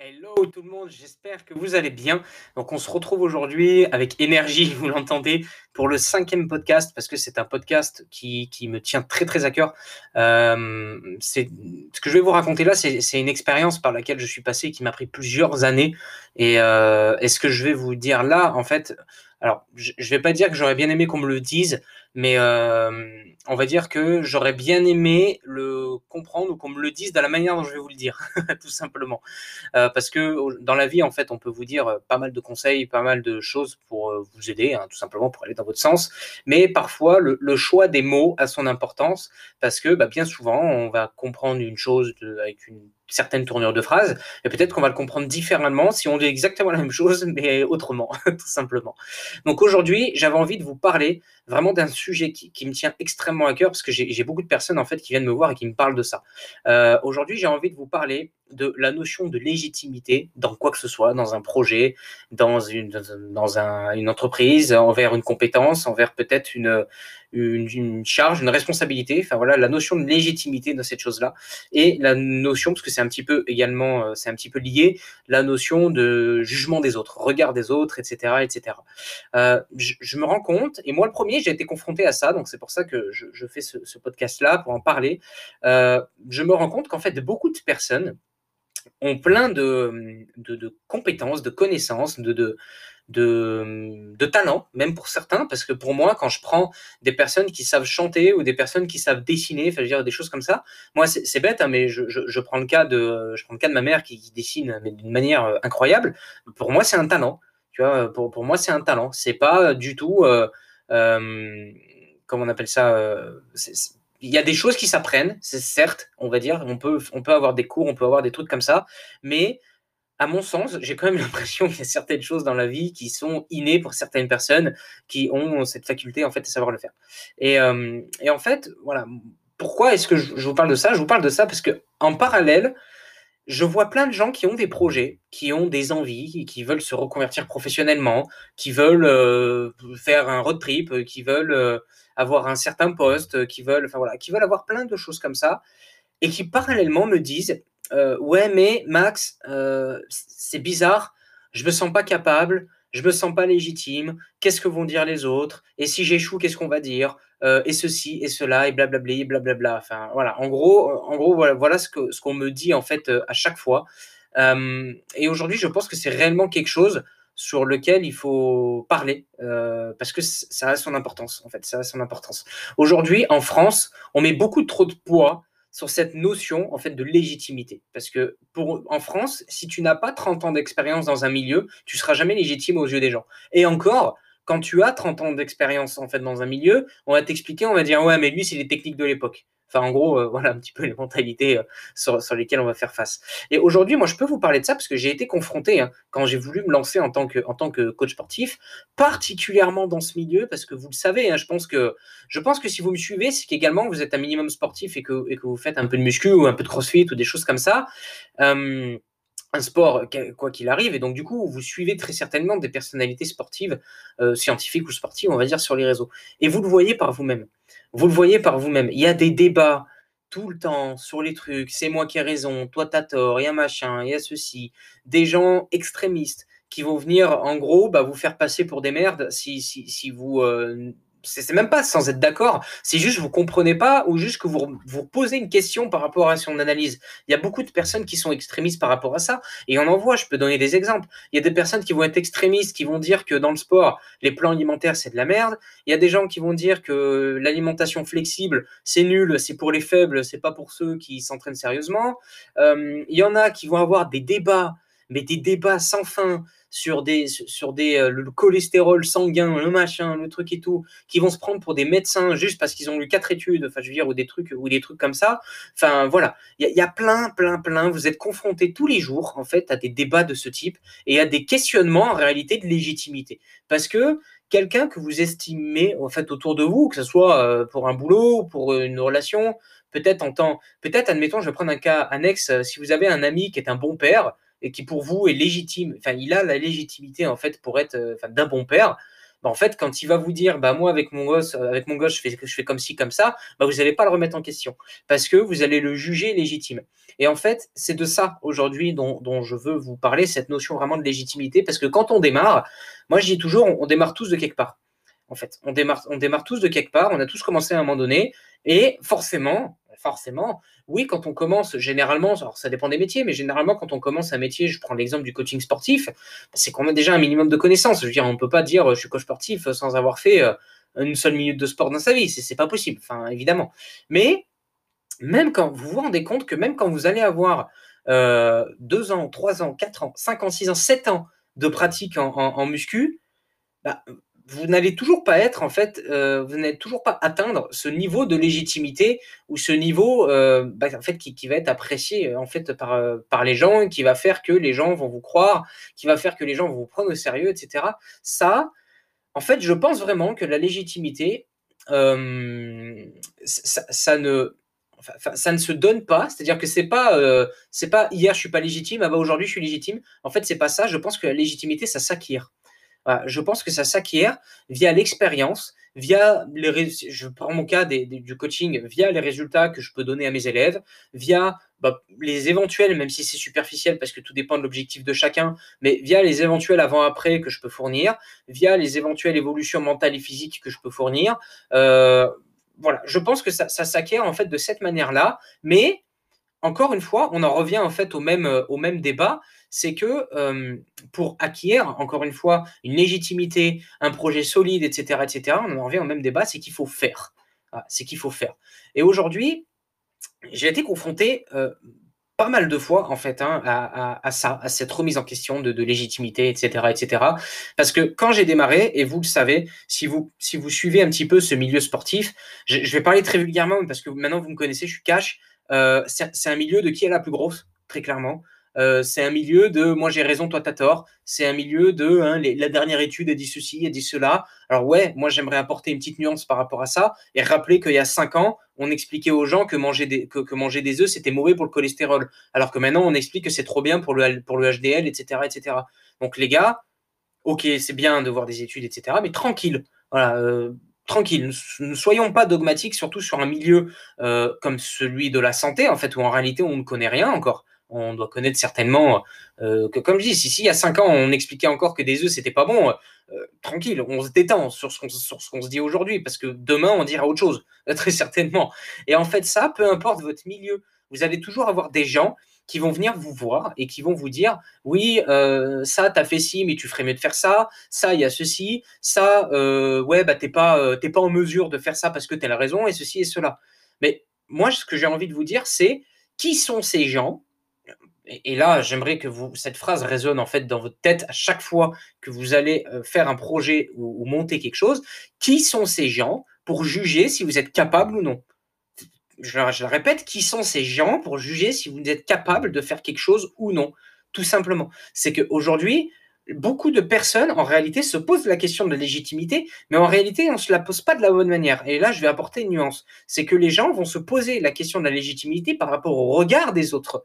Hello tout le monde, j'espère que vous allez bien. Donc on se retrouve aujourd'hui avec énergie, vous l'entendez, pour le cinquième podcast, parce que c'est un podcast qui, qui, me tient très très à cœur. Euh, ce que je vais vous raconter là, c'est une expérience par laquelle je suis passé qui m'a pris plusieurs années. Et, euh, et, ce que je vais vous dire là, en fait, alors je ne vais pas dire que j'aurais bien aimé qu'on me le dise, mais euh, on va dire que j'aurais bien aimé le comprendre ou qu'on me le dise de la manière dont je vais vous le dire, tout simplement. Euh, parce que dans la vie, en fait, on peut vous dire pas mal de conseils, pas mal de choses pour euh, vous aider, hein, tout simplement pour aller dans votre sens. Mais parfois, le, choix des mots a son importance parce que bah, bien souvent, on va comprendre une chose avec une certaines tournures de phrases, et peut-être qu'on va le comprendre différemment si on dit exactement la même chose, mais autrement, tout simplement. Donc aujourd'hui, j'avais envie de vous parler vraiment d'un sujet qui, me tient extrêmement à cœur, parce que j'ai beaucoup de personnes en fait qui viennent me voir et qui me parlent de ça. Euh, aujourd'hui, j'ai envie de vous parler de la notion de légitimité dans quoi que ce soit, dans un projet, dans une, entreprise, envers une compétence, envers peut-être une, une, charge, une responsabilité. Enfin voilà, la notion de légitimité dans cette chose-là et la notion, parce que c'est un petit peu également, euh, c'est un petit peu lié, la notion de jugement des autres, regard des autres, etc., etc. Euh, je, me rends compte, et moi le premier, j'ai été confronté à ça, donc c'est pour ça que je, fais ce, podcast-là pour en parler. Euh, je me rends compte qu'en fait, beaucoup de personnes ont plein de, de, compétences, de connaissances, de, de, de, talent, même pour certains, parce que pour moi, quand je prends des personnes qui savent chanter ou des personnes qui savent dessiner, des choses comme ça, moi, c'est bête, hein, mais je, prends le cas de, de ma mère qui, dessine d'une manière euh, incroyable. Pour moi, c'est un talent. Tu vois, pour, pour moi, c'est un talent. C'est pas du tout, euh, euh, comment on appelle ça, euh, il y a des choses qui s'apprennent, c'est certes, on va dire, on peut, on peut avoir des cours, on peut avoir des trucs comme ça, mais à mon sens, j'ai quand même l'impression qu'il y a certaines choses dans la vie qui sont innées pour certaines personnes qui ont cette faculté en fait de savoir le faire. Et, euh, et en fait, voilà, pourquoi est-ce que je, vous parle de ça? Je vous parle de ça parce que en parallèle, je vois plein de gens qui ont des projets, qui ont des envies, qui veulent se reconvertir professionnellement, qui veulent euh, faire un road trip, qui veulent euh, avoir un certain poste, qui veulent, enfin voilà, qui veulent avoir plein de choses comme ça, et qui parallèlement me disent euh, ouais mais Max, c'est bizarre, je me sens pas capable, je me sens pas légitime, qu'est-ce que vont dire les autres, et si j'échoue, qu'est-ce qu'on va dire, et ceci et cela et blablabla blablabla. Enfin voilà, en gros, en gros voilà, voilà ce ce qu'on me dit en fait à chaque fois. et aujourd'hui, je pense que c'est réellement quelque chose sur lequel il faut parler euh, parce que ça a son importance aujourd'hui en France on met beaucoup trop de poids sur cette notion en fait de légitimité. Parce que pour en France si tu n'as pas 30 ans d'expérience dans un milieu tu seras jamais légitime aux yeux des gens. Et encore quand tu as 30 ans d'expérience en fait dans un milieu on va t'expliquer on va dire ouais mais lui c'est les techniques de l'époque Enfin, en gros, euh, voilà un petit peu les mentalités euh, sur, lesquelles on va faire face. Et aujourd'hui, moi, je peux vous parler de ça parce que j'ai été confronté hein, quand j'ai voulu me lancer en tant, que, coach sportif, particulièrement dans ce milieu, parce que vous le savez, hein, je, pense que, je pense que si vous me suivez, c'est qu'également vous êtes un minimum sportif et que, vous faites un peu de muscu ou un peu de crossfit ou des choses comme ça. Un sport quoi qu'il arrive et donc du coup vous suivez très certainement des personnalités sportives scientifiques ou sportives on va dire sur les réseaux et vous le voyez par vous-même vous le voyez par vous-même. Il y a des débats tout le temps sur les trucs. C'est moi qui ai raison, toi t'as tort, il y a machin, il y a ceci. Des gens extrémistes qui vont venir, en gros, bah, vous faire passer pour des merdes si, si, si vous euh, c'est même pas sans être d'accord, c'est juste vous comprenez pas ou juste que vous vous posez une question par rapport à son analyse. Il y a beaucoup de personnes qui sont extrémistes par rapport à ça et on en voit, je peux donner des exemples. Il y a des personnes qui vont être extrémistes, qui vont dire que dans le sport, les plans alimentaires c'est de la merde. Il y a des gens qui vont dire que l'alimentation flexible c'est nul, c'est pour les faibles, c'est pas pour ceux qui s'entraînent sérieusement. Euh, il y en a qui vont avoir des débats, mais des débats sans fin sur des sur des euh, le cholestérol sanguin, le machin, le truc et tout, qui vont se prendre pour des médecins juste parce qu'ils ont lu quatre études, enfin dire ou des trucs ou des trucs comme ça. Enfin voilà, il y, a plein plein plein. Vous êtes confrontés tous les jours en fait à des débats de ce type et à des questionnements en réalité de légitimité, parce que quelqu'un que vous estimez en fait autour de vous, que ce soit euh, pour un boulot, pour une relation, peut-être en temps, peut-être admettons, je vais prendre un cas annexe, euh, si vous avez un ami qui est un bon père et qui pour vous est légitime, enfin il a la légitimité en fait pour être euh, d'un bon père, bah, en fait, quand il va vous dire, bah, moi, avec mon gosse, euh, avec mon gosse, je fais, je fais comme ci, comme ça, bah, vous n'allez pas le remettre en question parce que vous allez le juger légitime. Et en fait, c'est de ça aujourd'hui dont, je veux vous parler, cette notion vraiment de légitimité, parce que quand on démarre, moi, je dis toujours, on, démarre tous de quelque part. En fait, on démarre, on démarre tous de quelque part, on a tous commencé à un moment donné, et forcément, forcément, oui, quand on commence, généralement, alors ça dépend des métiers, mais généralement, quand on commence un métier, je prends l'exemple du coaching sportif, c'est qu'on a déjà un minimum de connaissances. Je veux dire, on ne peut pas dire je suis coach sportif sans avoir fait euh, une seule minute de sport dans sa vie. C'est pas possible, enfin, évidemment. Mais même quand vous vous rendez compte que même quand vous allez avoir euh, deux ans, trois ans, quatre ans, cinq ans, six ans, sept ans de pratique en, muscu, bah, vous n'allez toujours pas être, en fait, euh, vous n'allez toujours pas atteindre ce niveau de légitimité ou ce niveau, euh, bah, en fait, qui, va être apprécié euh, en fait par, par les gens, qui va faire que les gens vont vous croire, qui va faire que les gens vont vous prendre au sérieux, etc. Ça, en fait, je pense vraiment que la légitimité, ça, ne ça ne se donne pas, c'est-à-dire que c'est pas c'est pas hier je suis pas légitime, ah bah aujourd'hui je suis légitime. En fait, c'est pas ça, je pense que la légitimité ça s'acquiert je pense que ça s'acquiert via l'expérience, via je prends mon cas du coaching, via les résultats que je peux donner à mes élèves, via bah, les éventuels, même si c'est superficiel parce que tout dépend de l'objectif de chacun, mais via les éventuels avant-après que je peux fournir, via les éventuelles évolutions mentales et physiques que je peux fournir. Euh, voilà, je pense que ça, ça s'acquiert en fait de cette manière-là, mais encore une fois, on en revient en fait au même, euh, au même débat, c'est que euh, pour acquérir, encore une fois, une légitimité, un projet solide, etc., etc., on en revient au même débat, c'est qu'il faut faire. c'est qu'il faut. Et aujourd'hui, j'ai été confronté euh, pas mal de fois en fait hein, à, ça, à cette remise en question de, légitimité, etc., etc. Parce que quand j'ai démarré, et vous le savez, si vous si suivez un petit peu ce milieu sportif, je, je vais parler très vulgairement parce que maintenant vous me connaissez, je suis cash. Euh, c'est un milieu de qui est la plus grosse, très clairement. Euh, c'est un milieu de moi j'ai raison, toi t'as tort. C'est un milieu de hein, la dernière étude a dit ceci, a dit cela. Alors ouais, moi j'aimerais apporter une petite nuance par rapport à ça et rappeler qu'il y a cinq ans, on expliquait aux gens que manger des, que, manger des œufs c'était mauvais pour le cholestérol, alors que maintenant on explique que c'est trop bien pour le, pour le HDL, etc., etc. Donc les gars, ok, c'est bien de voir des études, etc., mais tranquille. Voilà. Euh, tranquille, ne soyons pas dogmatiques, surtout sur un milieu euh, comme celui de la santé, en fait, où en réalité on ne connaît rien encore. On doit connaître certainement euh, que, comme je dis, si, il y a cinq ans on expliquait encore que des œufs c'était pas bon, euh, tranquille, on se détend sur ce qu'on se dit aujourd'hui, parce que demain on dira autre chose, très certainement. Et en fait, ça, peu importe votre milieu, vous allez toujours avoir des gens qui vont venir vous voir et qui vont vous dire oui euh, ça t'as fait ci mais tu ferais mieux de faire ça ça il y a ceci ça euh, ouais bah t'es pas euh, pas en mesure de faire ça parce que tu as la raison et ceci et cela mais moi ce que j'ai envie de vous dire c'est qui sont ces gens et, là j'aimerais que cette phrase résonne en fait dans votre tête à chaque fois que vous allez euh, faire un projet ou monter quelque chose qui sont ces gens pour juger si vous êtes capable ou non? Je, le répète, qui sont ces gens pour juger si vous êtes capable de faire quelque chose ou non? Tout simplement. C'est qu'aujourd'hui, beaucoup de personnes, en réalité, se posent la question de la légitimité, mais en réalité, on ne se la pose pas de la bonne manière. Et là, je vais apporter une nuance. C'est que les gens vont se poser la question de la légitimité par rapport au regard des autres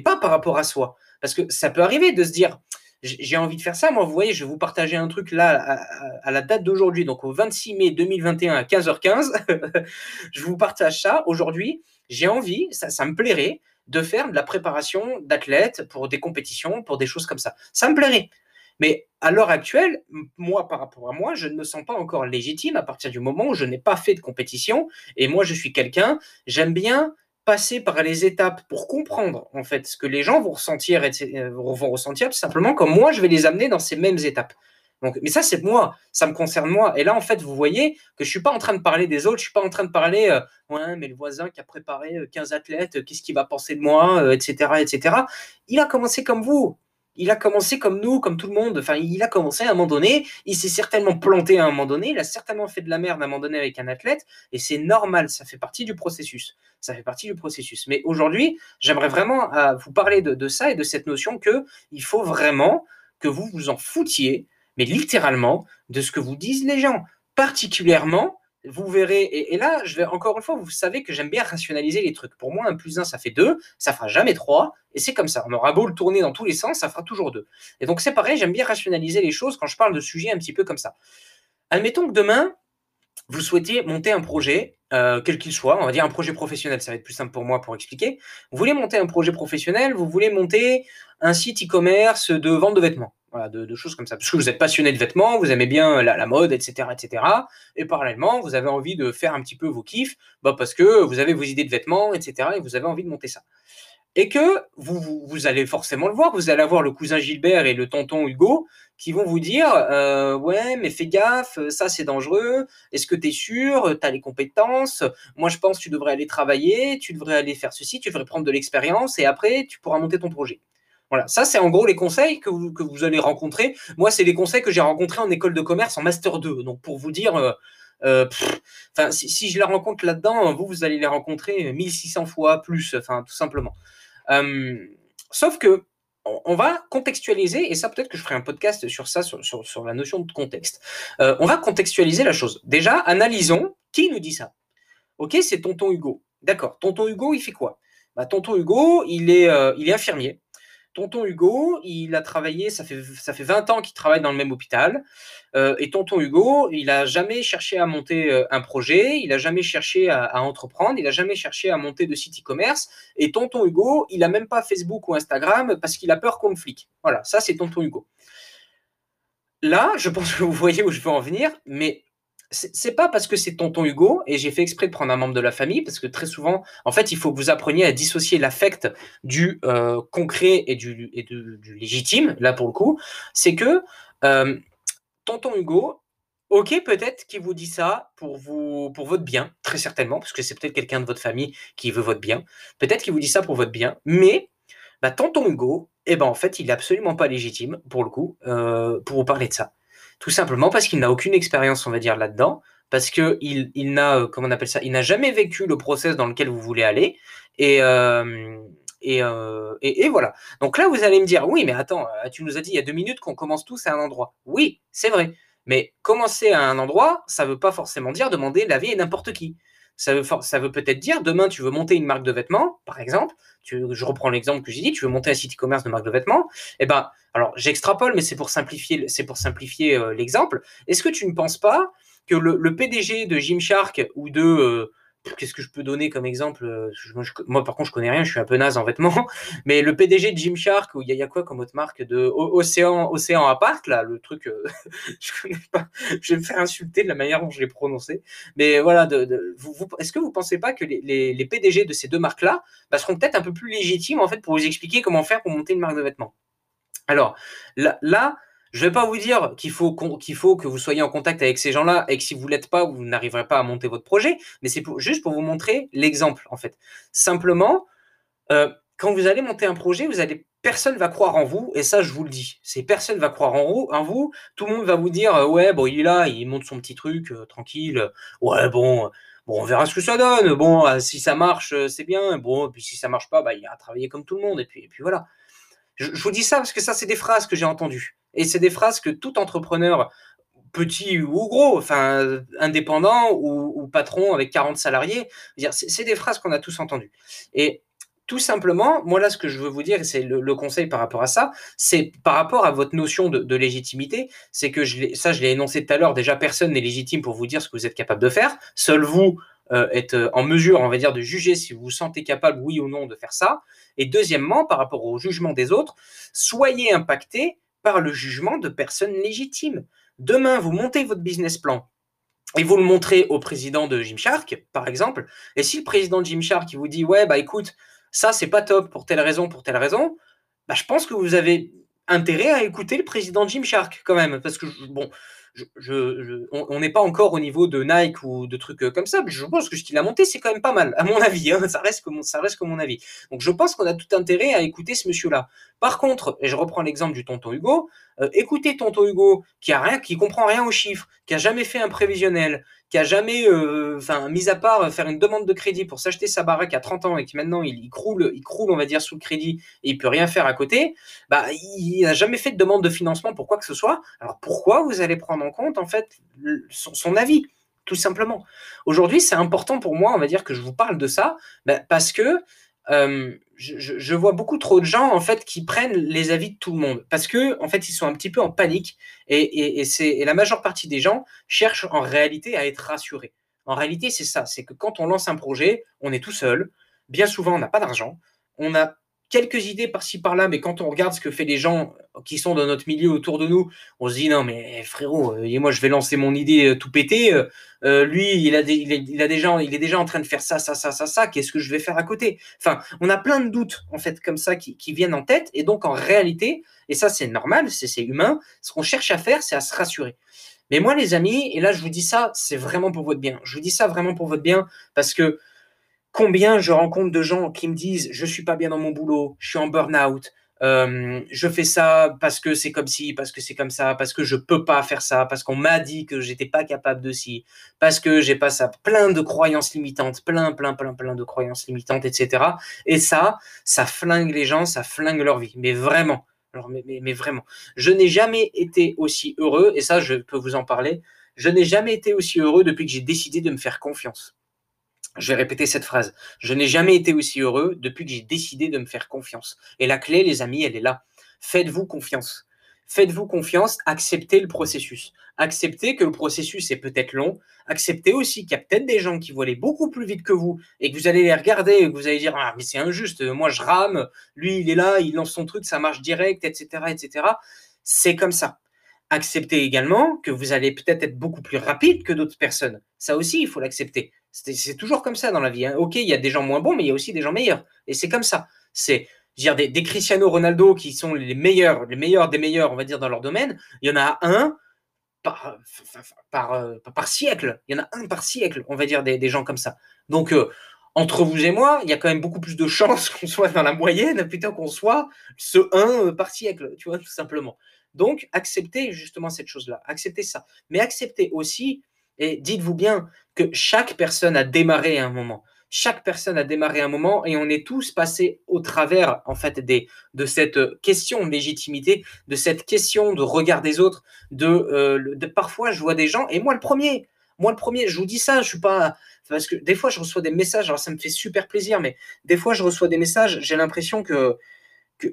pas par rapport à soi. Parce que ça peut arriver de se dire, j'ai envie de faire ça. Moi, vous voyez, je vais vous partager un truc là à, la date d'aujourd'hui, donc au 26 mai 2021 à 15h15. je vous partage ça. Aujourd'hui, j'ai envie, ça, ça me plairait, de faire de la préparation d'athlètes pour des compétitions, pour des choses comme ça. Ça me plairait. Mais à l'heure actuelle, moi, par rapport à moi, je ne me sens pas encore légitime à partir du moment où je n'ai pas fait de compétition. Et moi, je suis quelqu'un, j'aime bien passer par les étapes pour comprendre en fait ce que les gens vont ressentir, euh, vont ressentir tout simplement comme moi je vais les amener dans ces mêmes étapes. Mais ça c'est moi, ça me concerne moi. Et là en fait vous voyez que je suis pas en train de parler des autres, je suis pas en train de parler euh, mais le voisin qui a préparé 15 euh, athlètes, qu'est-ce qu'il va penser de moi, etc etc. Il a commencé comme vous, il a commencé comme nous, comme tout le monde. Enfin, il a commencé à un moment donné. Il s'est certainement planté à un moment donné. Il a certainement fait de la merde à un moment donné avec un athlète. Et c'est normal. Ça fait partie du processus. Ça fait partie du processus. Mais aujourd'hui, j'aimerais vraiment euh, vous parler de, ça et de cette notion que il faut vraiment que vous vous en foutiez, mais littéralement, de ce que vous disent les gens. Particulièrement vous verrez, et, là, je vais encore une fois, vous savez que j'aime bien rationaliser les trucs. Pour moi, un plus un, ça fait deux, ça fera jamais trois, et c'est comme ça. On aura beau le tourner dans tous les sens, ça fera toujours deux. Et donc c'est pareil, j'aime bien rationaliser les choses quand je parle de sujets un petit peu comme ça. Admettons que demain, vous souhaitiez monter un projet, euh, quel qu'il soit, on va dire un projet professionnel, ça va être plus simple pour moi pour expliquer. Vous voulez monter un projet professionnel, vous voulez monter un site e-commerce de vente de vêtements, de, choses comme ça, parce que vous êtes passionné de vêtements, vous aimez bien la, mode, etc., etc. Et parallèlement, vous avez envie de faire un petit peu vos kiffs, bah parce que vous avez vos idées de vêtements, etc., et vous avez envie de monter ça et que vous, allez forcément le voir, vous allez avoir le cousin Gilbert et le tonton Hugo qui vont vous dire euh, ouais mais fais gaffe, ça c'est dangereux, est-ce que tu es sûr, tu as les compétences, moi je pense que tu devrais aller travailler, tu devrais aller faire ceci, tu devrais prendre de l'expérience et après tu pourras monter ton projet. Voilà, ça c'est en gros les conseils que vous, que vous allez rencontrer. Moi c'est les conseils que j'ai rencontrés en école de commerce en master 2. Donc pour vous dire... Euh, euh, si, je les rencontre là-dedans, vous, vous allez les rencontrer 1600 fois plus, enfin, tout simplement. Euh, sauf que on va contextualiser, et ça peut-être que je ferai un podcast sur ça, sur, la notion de contexte. On va contextualiser la chose. Déjà, analysons qui nous dit ça. Ok, c'est tonton Hugo. D'accord, tonton Hugo, il fait quoi? Bah, Tonton Hugo, il est, il est infirmier. Tonton Hugo, il a travaillé, ça fait, ça fait 20 ans qu'il travaille dans le même hôpital. Euh, et Tonton Hugo, il n'a jamais cherché à monter euh, un projet, il n'a jamais cherché à, entreprendre, il n'a jamais cherché à monter de site e-commerce. Et Tonton Hugo, il n'a même pas Facebook ou Instagram parce qu'il a peur qu'on le flique. Voilà, ça c'est Tonton Hugo. Là, je pense que vous voyez où je veux en venir, mais c'est pas parce que c'est tonton Hugo, et j'ai fait exprès de prendre un membre de la famille, parce que très souvent, en fait, il faut que vous appreniez à dissocier l'affect du euh, concret et, du, légitime, là pour le coup, c'est que euh, tonton Hugo, ok, peut-être qu'il vous dit ça pour, vous, pour votre bien, très certainement, parce que c'est peut-être quelqu'un de votre famille qui veut votre bien, peut-être qu'il vous dit ça pour votre bien, mais bah, tonton Hugo, eh ben, en fait, il est absolument pas légitime, pour le coup, euh, pour vous parler de ça. Tout simplement parce qu'il n'a aucune expérience, on va dire, là-dedans, parce que il, il n'a, euh, comment on appelle ça, il n'a jamais vécu le process dans lequel vous voulez aller, et, euh, euh, voilà. Donc là, vous allez me dire, oui, mais attends, tu nous as dit il y a deux minutes qu'on commence tous à un endroit. Oui, c'est vrai. Mais commencer à un endroit, ça ne veut pas forcément dire demander l'avis à n'importe qui. Ça veut, peut-être dire, demain, tu veux monter une marque de vêtements, par exemple, je reprends l'exemple que j'ai dit, tu veux monter un site e-commerce de marque de vêtements, eh ben, alors j'extrapole, mais c'est pour simplifier, euh, l'exemple. Est-ce que tu ne penses pas que le, le PDG de Gymshark ou de euh, qu'est-ce que je peux donner comme exemple euh, moi, par contre, je connais rien, je suis un peu naze en vêtements. Mais le PDG de Gymshark, ou il y, a quoi comme autre marque de Océan, Océan Apart, là, le truc, euh, je connais pas. Je vais me faire insulter de la manière dont je l'ai prononcé. Mais voilà, est-ce que vous pensez pas que les, PDG de ces deux marques-là bah, seront peut-être un peu plus légitimes en fait pour vous expliquer comment faire pour monter une marque de vêtements? Alors là je ne vais pas vous dire qu'il faut, qu'il faut que vous soyez en contact avec ces gens-là et que si vous ne l'êtes pas, vous n'arriverez pas à monter votre projet, mais c'est juste pour vous montrer l'exemple, en fait. Simplement, euh, quand vous allez monter un projet, vous allez, personne va croire en vous, et ça, je vous le dis. C'est personne va croire en vous. Tout le monde va vous dire, euh, ouais, bon, il est là, il monte son petit truc, euh, tranquille. Ouais, bon, bon, on verra ce que ça donne. Bon, si ça marche, c'est bien. Bon, puis si ça marche pas, bah, il ira travailler comme tout le monde, et puis, et voilà. Je vous dis ça parce que ça, c'est des phrases que j'ai entendues. Et c'est des phrases que tout entrepreneur, petit ou gros, enfin indépendant ou, patron avec 40 salariés, c'est des phrases qu'on a tous entendues. Et tout simplement, moi là, ce que je veux vous dire, c'est le, conseil par rapport à ça, c'est par rapport à votre notion de, légitimité, c'est que ça, je l'ai énoncé tout à l'heure, déjà personne n'est légitime pour vous dire ce que vous êtes capable de faire, seul vous euh, êtes en mesure, on va dire, de juger si vous vous sentez capable, oui ou non, de faire ça. Et deuxièmement, par rapport au jugement des autres, soyez impacté par le jugement de personnes légitimes. Demain, vous montez votre business plan et vous le montrez au président de Gymshark, par exemple, et si le président de Gymshark vous dit ouais bah écoute ça c'est pas top pour telle raison pour telle raison, bah je pense que vous avez intérêt à écouter le président de Gymshark quand même parce que bon on n'est pas encore au niveau de Nike ou de trucs euh, comme ça, mais je pense que ce qu'il a monté, c'est quand même pas mal, à mon avis. Hein. ça, reste comme, ça reste mon avis. Donc je pense qu'on a tout intérêt à écouter ce monsieur-là. Par contre, et je reprends l'exemple du tonton Hugo, euh, écoutez tonton Hugo, qui a rien, qui comprend rien aux chiffres, qui a jamais fait un prévisionnel, qui a jamais, euh, enfin, mis à part faire une demande de crédit pour s'acheter sa baraque à 30 ans et qui maintenant il, croule, il croule, on va dire, sous crédit et il peut rien faire à côté, bah, il n'a jamais fait de demande de financement pour quoi que ce soit. Alors pourquoi vous allez prendre en compte en fait son, avis tout simplement? Aujourd'hui, c'est important pour moi, on va dire que je vous parle de ça, bah, parce que euh, je, vois beaucoup trop de gens en fait qui prennent les avis de tout le monde parce que en fait ils sont un petit peu en panique et, c'est la majeure partie des gens cherchent en réalité à être rassurés. En réalité, c'est ça, c'est que quand on lance un projet, on est tout seul. Bien souvent, on n'a pas d'argent. On a quelques idées par-ci par-là, mais quand on regarde ce que fait les gens qui sont dans notre milieu autour de nous, on se dit non mais frérot, euh, et moi je vais lancer mon idée euh, tout pété. Lui, il est déjà en train de faire ça, ça, ça, ça, ça. Qu'est-ce que je vais faire à côté? Enfin, on a plein de doutes en fait comme ça qui viennent en tête, et donc en réalité, et ça c'est normal, c'est humain. Ce qu'on cherche à faire, c'est à se rassurer. Mais moi, les amis, et là je vous dis ça, c'est vraiment pour votre bien. Je vous dis ça vraiment pour votre bien parce que Combien je rencontre de gens qui me disent je suis pas bien dans mon boulot, je suis en burn-out, euh, je fais ça parce que c'est comme ci, parce que c'est comme ça, parce que je peux pas faire ça, parce qu'on m'a dit que j'étais pas capable de ci, parce que j'ai pas ça, plein de croyances limitantes, plein, plein, plein, plein de croyances limitantes, etc. Et ça, ça flingue les gens, ça flingue leur vie, mais vraiment. Mais vraiment, je n'ai jamais été aussi heureux, et ça, je peux vous en parler. Je n'ai jamais été aussi heureux depuis que j'ai décidé de me faire confiance. Je vais répéter cette phrase. Je n'ai jamais été aussi heureux depuis que j'ai décidé de me faire confiance. Et la clé, les amis, elle est là. Faites-vous confiance. Faites-vous confiance, acceptez le processus. Acceptez que le processus est peut-être long. Acceptez aussi qu'il y a peut-être des gens qui vont aller beaucoup plus vite que vous et que vous allez les regarder et que vous allez dire Ah, mais c'est injuste, moi je rame, lui il est là, il lance son truc, ça marche direct, etc. etc. C'est comme ça. Acceptez également que vous allez peut-être être beaucoup plus rapide que d'autres personnes. Ça aussi, il faut l'accepter. C'est toujours comme ça dans la vie. Hein. Ok, il y a des gens moins bons, mais il y a aussi des gens meilleurs. Et c'est comme ça. C'est dire des, Cristiano Ronaldo qui sont les meilleurs, les meilleurs des meilleurs, on va dire, dans leur domaine. Il y en a un par, euh, par, siècle. Il y en a un par siècle, on va dire, des, gens comme ça. Donc, euh, entre vous et moi, il y a quand même beaucoup plus de chances qu'on soit dans la moyenne plutôt qu'on soit ce un euh, par siècle, tu vois, tout simplement. Donc, acceptez justement cette chose-là. Acceptez ça. Mais acceptez aussi et dites-vous bien que chaque personne a démarré un moment. Chaque personne a démarré un moment et on est tous passés au travers en fait des, de cette question de légitimité, de cette question de regard des autres, de, euh, de parfois je vois des gens et moi le premier, moi le premier, je vous dis ça, je suis pas parce que des fois je reçois des messages, alors ça me fait super plaisir, mais des fois je reçois des messages, j'ai l'impression que,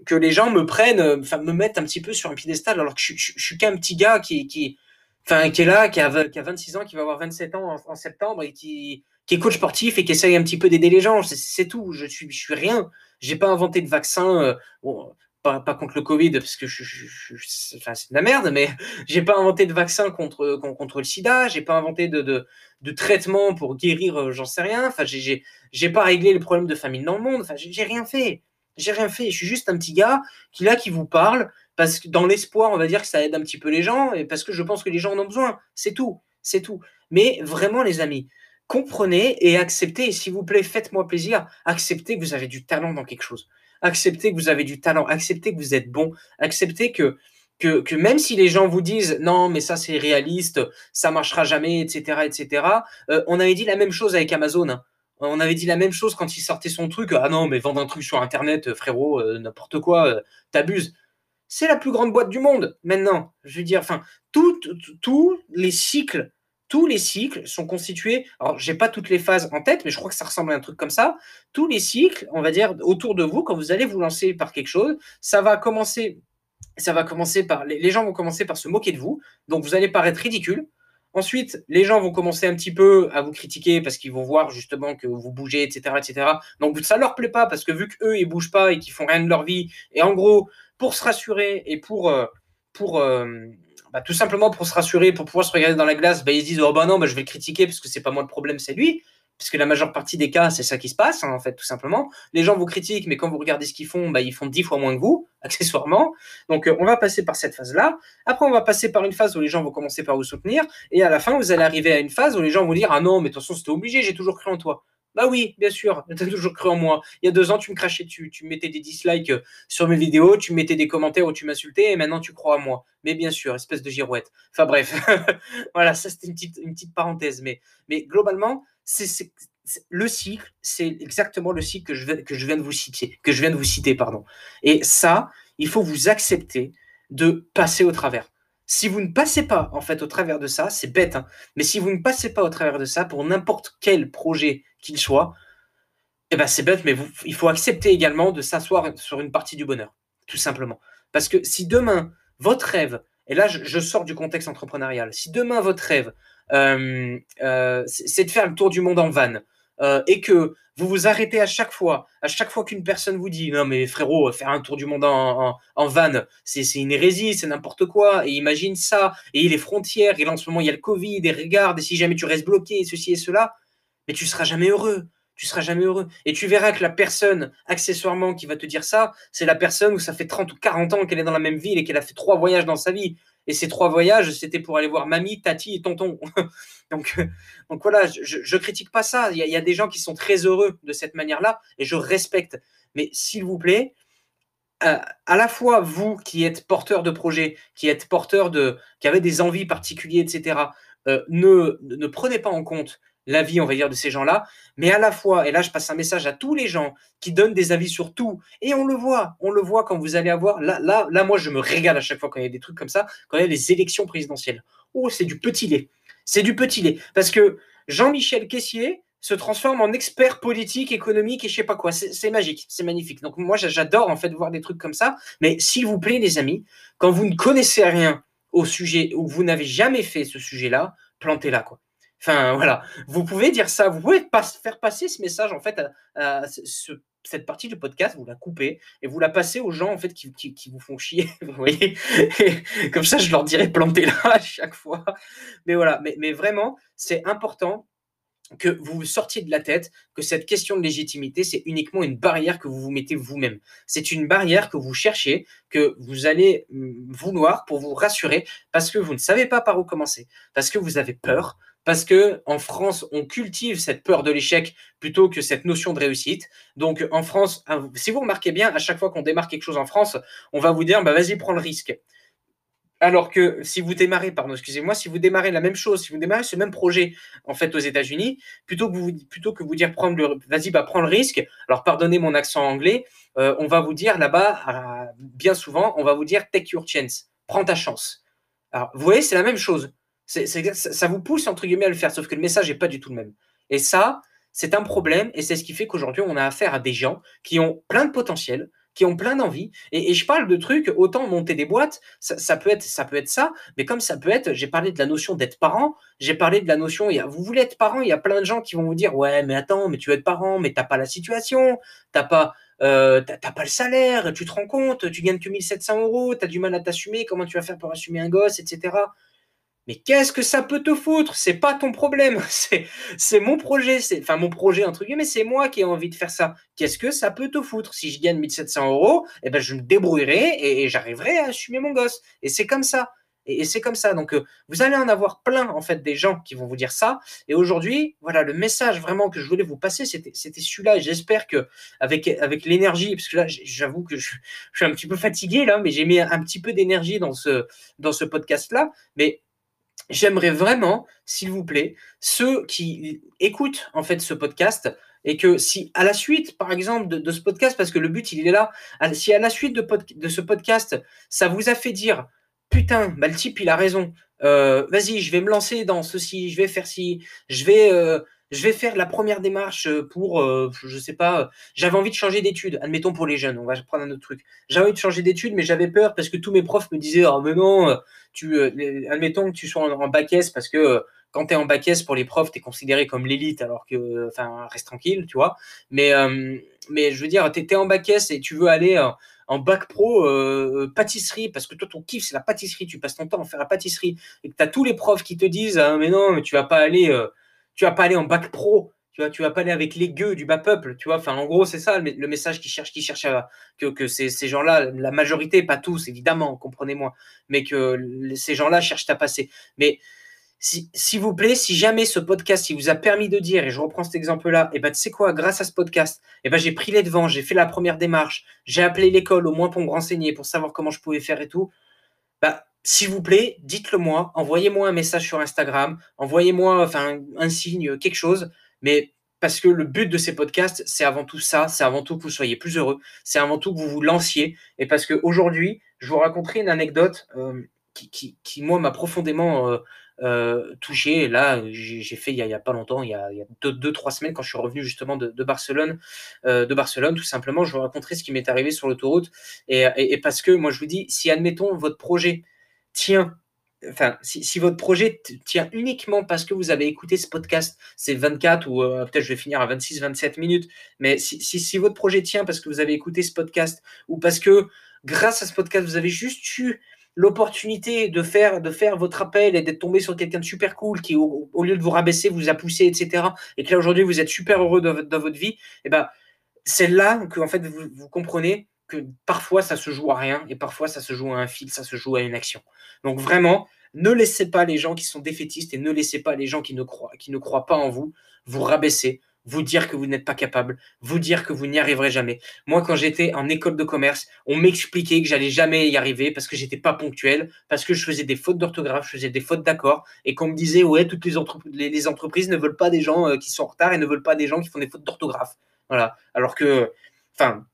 que, les gens me prennent, enfin me mettent un petit peu sur un piédestal alors que je, je, je suis qu'un petit gars qui, enfin, qui est là, qui a, qui a 26 ans, qui va avoir 27 ans en, septembre et qui, est coach sportif et qui essaye un petit peu d'aider les gens. C'est tout. Je suis, je suis rien. J'ai pas inventé de vaccin. Euh, bon, pas, contre le Covid parce que je, je, c'est de la merde, mais j'ai pas inventé de vaccin contre, contre le sida, j'ai pas inventé de, de, de, traitement pour guérir, euh, j'en sais rien. Enfin, j'ai pas réglé le problème de famine dans le monde. Enfin, j'ai rien fait. J'ai rien fait. Je suis juste un petit gars qui là qui vous parle parce que dans l'espoir, on va dire que ça aide un petit peu les gens et parce que je pense que les gens en ont besoin. C'est tout, c'est tout. Mais vraiment, les amis, comprenez et acceptez. Et s'il vous plaît, faites-moi plaisir. Acceptez que vous avez du talent dans quelque chose. Acceptez que vous avez du talent. Acceptez que vous êtes bon. Acceptez que même si les gens vous disent non, mais ça c'est réaliste, ça marchera jamais, etc., etc. Euh, on avait dit la même chose avec Amazon. Hein. On avait dit la même chose quand il sortait son truc. Ah non, mais vendre un truc sur Internet, frérot, euh, n'importe quoi, euh, t'abuses c'est la plus grande boîte du monde maintenant. Je veux dire, enfin, tous les cycles, tous les cycles sont constitués. Alors, j'ai pas toutes les phases en tête, mais je crois que ça ressemble à un truc comme ça. Tous les cycles, on va dire, autour de vous, quand vous allez vous lancer par quelque chose, ça va commencer. Ça va commencer par les gens vont commencer par se moquer de vous, donc vous allez paraître ridicule. Ensuite, les gens vont commencer un petit peu à vous critiquer parce qu'ils vont voir justement que vous bougez, etc., etc. Donc ça leur plaît pas parce que vu qu'eux ils bougent pas et qu'ils font rien de leur vie, et en gros pour se rassurer et pour, euh, euh, bah, tout simplement pour se rassurer, pour pouvoir se regarder dans la glace, bah, ils se disent Oh bah non, bah, je vais le critiquer parce que c'est pas moi le problème, c'est lui. Puisque la majeure partie des cas, c'est ça qui se passe, hein, en fait, tout simplement. Les gens vous critiquent, mais quand vous regardez ce qu'ils font, bah, ils font dix fois moins que vous, accessoirement. Donc, euh, on va passer par cette phase-là. Après, on va passer par une phase où les gens vont commencer par vous soutenir. Et à la fin, vous allez arriver à une phase où les gens vont dire Ah non, mais de toute façon, c'était obligé, j'ai toujours cru en toi. Bah oui, bien sûr, tu as toujours cru en moi. Il y a deux ans, tu me crachais dessus, tu mettais des dislikes euh, sur mes vidéos, tu mettais des commentaires où tu m'insultais, et maintenant tu crois en moi. Mais bien sûr, espèce de girouette. Enfin bref, voilà, ça c'était une petite, une petite parenthèse. Mais, mais globalement, c'est le cycle, c'est exactement le cycle que je, viens, que je viens de vous citer, que je viens de vous citer, pardon. Et ça, il faut vous accepter de passer au travers. Si vous ne passez pas en fait au travers de ça, c'est bête, hein, mais si vous ne passez pas au travers de ça pour n'importe quel projet qu'il soit, eh ben, c'est bête, mais il faut accepter également de s'asseoir sur une partie du bonheur, tout simplement. Parce que si demain, votre rêve, et là je, sors du contexte entrepreneurial, si demain votre rêve, euh, euh, c'est de faire le tour du monde en van, euh, et que vous vous arrêtez à chaque fois, à chaque fois qu'une personne vous dit non mais frérot, faire un tour du monde en, en, van, c'est une hérésie, c'est n'importe quoi, et imagine ça, et les frontières, et là en ce moment il y a le Covid, et regarde, et si jamais tu restes bloqué, et ceci et cela, mais tu seras jamais heureux tu seras jamais heureux. Et tu verras que la personne, accessoirement, qui va te dire ça, c'est la personne où ça fait 30 ou 40 ans qu'elle est dans la même ville et qu'elle a fait trois voyages dans sa vie. Et ces trois voyages, c'était pour aller voir mamie, tati et tonton. donc, euh, donc voilà, je, ne critique pas ça. Il y, a, des gens qui sont très heureux de cette manière-là et je respecte. Mais s'il vous plaît, euh, à la fois vous qui êtes porteur de projet, qui êtes porteur de, qui avez des envies particulières, etc., euh, ne, ne prenez pas en compte l'avis, on va dire, de ces gens-là, mais à la fois, et là je passe un message à tous les gens qui donnent des avis sur tout, et on le voit, on le voit quand vous allez avoir, là, là, là moi je me régale à chaque fois quand il y a des trucs comme ça, quand il y a les élections présidentielles. Oh, c'est du petit lait, c'est du petit lait, parce que Jean-Michel Caissier se transforme en expert politique, économique et je sais pas quoi, c'est magique, c'est magnifique. Donc moi j'adore en fait voir des trucs comme ça, mais s'il vous plaît les amis, quand vous ne connaissez rien au sujet, ou vous n'avez jamais fait ce sujet-là, plantez-la quoi. Enfin, voilà. Vous pouvez dire ça. Vous pouvez faire passer ce message, en fait, à, cette partie du podcast, vous la coupez et vous la passez aux gens, en fait, qui, vous font chier. Vous voyez Comme ça, je leur dirais planter là à chaque fois. Mais voilà. Mais, mais vraiment, c'est important que vous vous sortiez de la tête que cette question de légitimité, c'est uniquement une barrière que vous vous mettez vous-même. C'est une barrière que vous cherchez, que vous allez mm, vouloir pour vous rassurer, parce que vous ne savez pas par où commencer, parce que vous avez peur, parce que en France, on cultive cette peur de l'échec plutôt que cette notion de réussite. Donc en France, si vous remarquez bien, à chaque fois qu'on démarre quelque chose en France, on va vous dire bah vas-y, prends le risque. Alors que si vous démarrez, pardon, excusez-moi, si vous démarrez la même chose, si vous démarrez ce même projet en fait aux États-Unis, plutôt que vous plutôt que vous dire prendre vas-y, bah prends le risque. Alors pardonnez mon accent anglais, euh, on va vous dire là-bas, bien souvent, on va vous dire take your chance, prends ta chance. Alors vous voyez, c'est la même chose ça vous pousse entre guillemets à le faire, sauf que le message n'est pas du tout le même. Et ça, c'est un problème, et c'est ce qui fait qu'aujourd'hui, on a affaire à des gens qui ont plein de potentiel, qui ont plein d'envie. Et, je parle de trucs, autant monter des boîtes, ça, peut être, ça mais comme ça peut être, j'ai parlé de la notion d'être parent, j'ai parlé de la notion, vous voulez être parent, il y a plein de gens qui vont vous dire, ouais, mais attends, mais tu veux être parent, mais t'as pas la situation, t'as pas, euh, t'as pas le salaire, tu te rends compte, tu gagnes que 1700 euros, tu as du mal à t'assumer, comment tu vas faire pour assumer un gosse, etc. Mais qu'est-ce que ça peut te foutre? C'est pas ton problème. C'est mon projet. Enfin mon projet entre guillemets. C'est moi qui ai envie de faire ça. Qu'est-ce que ça peut te foutre? Si je gagne 1700 euros, eh ben je me débrouillerai et, j'arriverai à assumer mon gosse. Et c'est comme ça. Et, c'est comme ça. Donc euh, vous allez en avoir plein en fait des gens qui vont vous dire ça. Et aujourd'hui, voilà le message vraiment que je voulais vous passer, c'était celui-là. J'espère que avec avec l'énergie, parce que là j'avoue que je, je, suis un petit peu fatigué là, mais j'ai mis un petit peu d'énergie dans ce dans ce podcast là. Mais j'aimerais vraiment, s'il vous plaît, ceux qui écoutent en fait ce podcast et que si à la suite, par exemple, de, ce podcast, parce que le but il est là, si à la suite de, ce podcast, ça vous a fait dire putain, bah, le type il a raison, euh, vas-y, je vais me lancer dans ceci, je vais faire ci, je vais euh, je vais faire la première démarche pour, euh, je sais pas, j'avais envie de changer d'études, admettons pour les jeunes, on va prendre un autre truc. J'avais envie de changer d'études, mais j'avais peur parce que tous mes profs me disaient, oh mais non, euh, tu, euh, admettons que tu sois en, bac S parce que quand tu es en bac S pour les profs, tu es considéré comme l'élite, alors que, enfin, reste tranquille, tu vois. Mais, mais je veux dire, tu es, en bac S et tu veux aller en bac pro pâtisserie, parce que toi, ton kiff, c'est la pâtisserie, tu passes ton temps à faire la pâtisserie, et que tu as tous les profs qui te disent, ah, mais non, mais tu vas pas aller tu vas pas aller en bac pro, tu vois, tu vas pas aller avec les gueux du bas peuple, tu vois. Enfin, en gros, c'est ça le message qui cherche, qui cherche à, que, que ces, gens-là, la majorité, pas tous, évidemment, comprenez-moi, mais que ces gens-là cherchent à passer. Mais s'il vous plaît, si jamais ce podcast il vous a permis de dire, et je reprends cet exemple-là, et eh ben tu sais quoi, grâce à ce podcast, eh ben j'ai pris les devants, j'ai fait la première démarche, j'ai appelé l'école au moins pour me renseigner, pour savoir comment je pouvais faire et tout. Bah, s'il vous plaît, dites-le moi, envoyez-moi un message sur Instagram, envoyez-moi un signe, quelque chose, mais parce que le but de ces podcasts, c'est avant tout ça, c'est avant tout que vous soyez plus heureux, c'est avant tout que vous vous lanciez, et parce qu'aujourd'hui, je vous raconterai une anecdote euh, qui, qui, moi, m'a profondément euh, euh, touché. Là, j'ai fait il n'y a, pas longtemps, il y a, deux, trois semaines, quand je suis revenu justement de, Barcelone, euh, de Barcelone, tout simplement, je vous raconterai ce qui m'est arrivé sur l'autoroute. Et, parce que moi, je vous dis, si admettons votre projet tient, enfin, si, votre projet tient uniquement parce que vous avez écouté ce podcast, c'est 24 ou euh, peut-être je vais finir à 26, 27 minutes, mais si, si votre projet tient parce que vous avez écouté ce podcast ou parce que grâce à ce podcast, vous avez juste eu l'opportunité de faire, de faire votre appel et d'être tombé sur quelqu'un de super cool qui, au, lieu de vous rabaisser, vous a poussé, etc. Et que là, aujourd'hui, vous êtes super heureux dans, votre vie, et eh ben, c'est là que en fait, vous, vous, comprenez parfois, ça se joue à rien et parfois, ça se joue à un fil, ça se joue à une action. Donc, vraiment, ne laissez pas les gens qui sont défaitistes et ne laissez pas les gens qui ne croient, qui ne croient pas en vous vous rabaisser vous dire que vous n'êtes pas capable, vous dire que vous n'y arriverez jamais. Moi, quand j'étais en école de commerce, on m'expliquait que j'allais jamais y arriver parce que j'étais pas ponctuel, parce que je faisais des fautes d'orthographe, je faisais des fautes d'accord, et qu'on me disait ouais, toutes les, les, entreprises ne veulent pas des gens euh, qui sont en retard et ne veulent pas des gens qui font des fautes d'orthographe. Voilà. Alors que, enfin,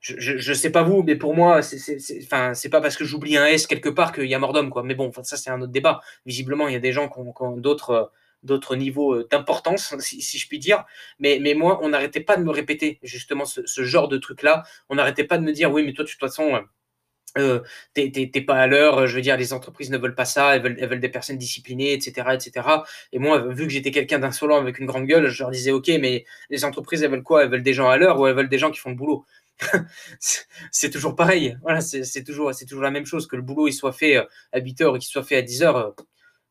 je, ne sais pas vous, mais pour moi, c'est pas parce que j'oublie un S quelque part qu'il y a mort d'homme. Mais bon, ça c'est un autre débat. Visiblement, il y a des gens qui ont, d'autres euh, d'autres niveaux euh, d'importance, si, je puis dire. Mais, moi, on n'arrêtait pas de me répéter justement ce, genre de truc-là. On n'arrêtait pas de me dire, oui, mais toi, de toute façon, euh, t'es pas à l'heure. Je veux dire, les entreprises ne veulent pas ça. Elles veulent, elles veulent des personnes disciplinées, etc., etc. Et moi, vu que j'étais quelqu'un d'insolent avec une grande gueule, je leur disais, ok, mais les entreprises, elles veulent quoi? Elles veulent des gens à l'heure ou elles veulent des gens qui font le boulot? c'est toujours pareil. Voilà, c'est toujours, toujours la même chose. Que le boulot il soit fait à 8 heures et qu'il soit fait à 10 heures,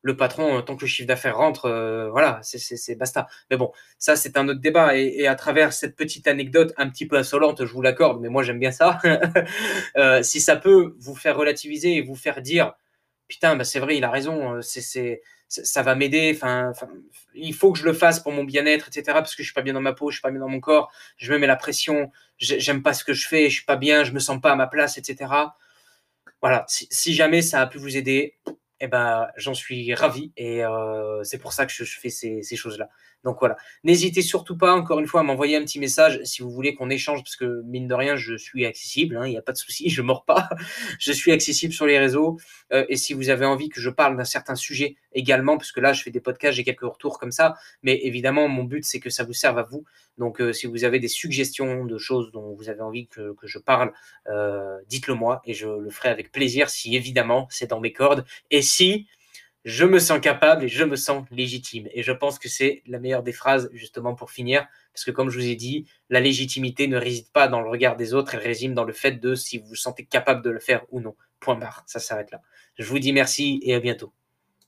le patron, tant que le chiffre d'affaires rentre, euh, voilà, c'est basta. Mais bon, ça, c'est un autre débat. Et, à travers cette petite anecdote un petit peu insolente, je vous l'accorde, mais moi, j'aime bien ça. Euh, si ça peut vous faire relativiser et vous faire dire, putain, bah, c'est vrai, il a raison, euh, c'est ça va m'aider. Enfin, il faut que je le fasse pour mon bien-être, etc. Parce que je suis pas bien dans ma peau, je suis pas bien dans mon corps, je me mets la pression, j'aime pas ce que je fais, je suis pas bien, je me sens pas à ma place, etc. Voilà, si jamais ça a pu vous aider, eh ben, j'en suis ravi et euh, c'est pour ça que je, fais ces, choses-là. Donc voilà, n'hésitez surtout pas, encore une fois, à m'envoyer un petit message si vous voulez qu'on échange, parce que mine de rien, je suis accessible, hein, il n'y a pas de souci, je ne mords pas, je suis accessible sur les réseaux. Euh, et si vous avez envie que je parle d'un certain sujet également, parce que là, je fais des podcasts, j'ai quelques retours comme ça, mais évidemment, mon but, c'est que ça vous serve à vous. Donc euh, si vous avez des suggestions de choses dont vous avez envie que, que je parle, dites-le moi et je le ferai avec plaisir si évidemment c'est dans mes cordes. Et si je me sens capable et je me sens légitime. Et je pense que c'est la meilleure des phrases justement pour finir, parce que comme je vous ai dit, la légitimité ne réside pas dans le regard des autres, elle réside dans le fait de si vous vous sentez capable de le faire ou non. Point barre, ça s'arrête là. Je vous dis merci et à bientôt.